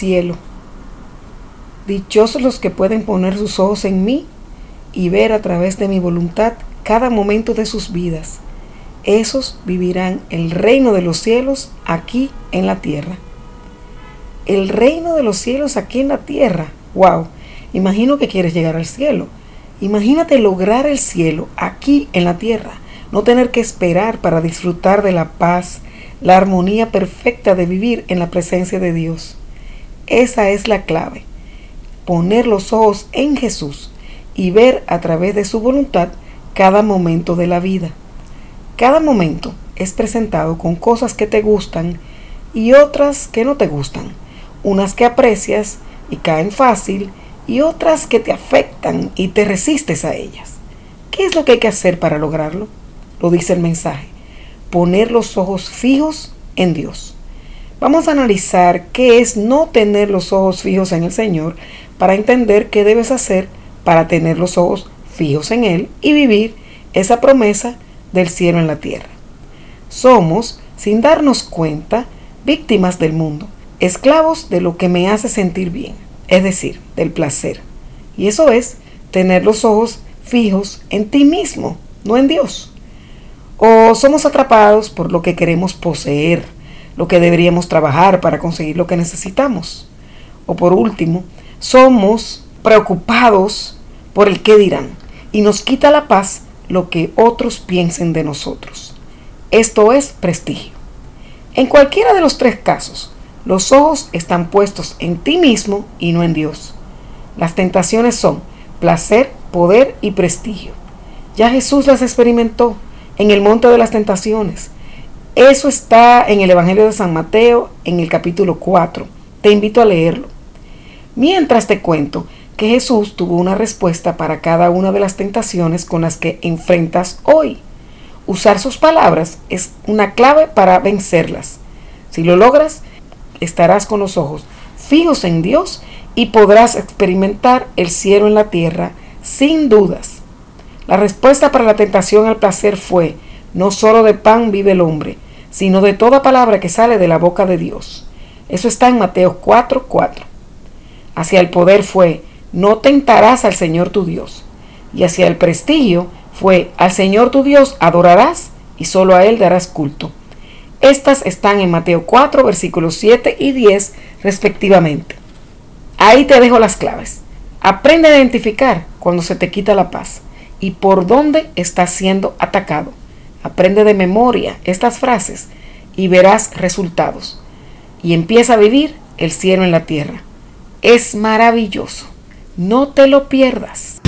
cielo. Dichosos los que pueden poner sus ojos en mí y ver a través de mi voluntad cada momento de sus vidas. Esos vivirán el reino de los cielos aquí en la tierra. El reino de los cielos aquí en la tierra. ¡Wow! Imagino que quieres llegar al cielo. Imagínate lograr el cielo aquí en la tierra. No tener que esperar para disfrutar de la paz, la armonía perfecta de vivir en la presencia de Dios. Esa es la clave. Poner los ojos en Jesús y ver a través de su voluntad cada momento de la vida. Cada momento es presentado con cosas que te gustan y otras que no te gustan. Unas que aprecias y caen fácil y otras que te afectan y te resistes a ellas. ¿Qué es lo que hay que hacer para lograrlo? Lo dice el mensaje. Poner los ojos fijos en Dios. Vamos a analizar qué es no tener los ojos fijos en el Señor para entender qué debes hacer para tener los ojos fijos en Él y vivir esa promesa del cielo en la tierra. Somos, sin darnos cuenta, víctimas del mundo, esclavos de lo que me hace sentir bien, es decir, del placer. Y eso es tener los ojos fijos en ti mismo, no en Dios. O somos atrapados por lo que queremos poseer, lo que deberíamos trabajar para conseguir lo que necesitamos. O por último, somos preocupados por el qué dirán y nos quita la paz lo que otros piensen de nosotros. Esto es prestigio. En cualquiera de los tres casos, los ojos están puestos en ti mismo y no en Dios. Las tentaciones son placer, poder y prestigio. Ya Jesús las experimentó en el monte de las tentaciones. Eso está en el Evangelio de San Mateo en el capítulo 4. Te invito a leerlo. Mientras te cuento que Jesús tuvo una respuesta para cada una de las tentaciones con las que enfrentas hoy. Usar sus palabras es una clave para vencerlas. Si lo logras, estarás con los ojos fijos en Dios y podrás experimentar el cielo en la tierra sin dudas. La respuesta para la tentación al placer fue, no solo de pan vive el hombre, sino de toda palabra que sale de la boca de Dios. Eso está en Mateo 4:4. Hacia el poder fue, no tentarás al Señor tu Dios. Y hacia el prestigio fue, al Señor tu Dios adorarás y solo a Él darás culto. Estas están en Mateo 4, versículos 7 y 10 respectivamente. Ahí te dejo las claves. Aprende a identificar cuando se te quita la paz y por dónde estás siendo atacado. Aprende de memoria estas frases y verás resultados. Y empieza a vivir el cielo en la tierra. Es maravilloso. No te lo pierdas.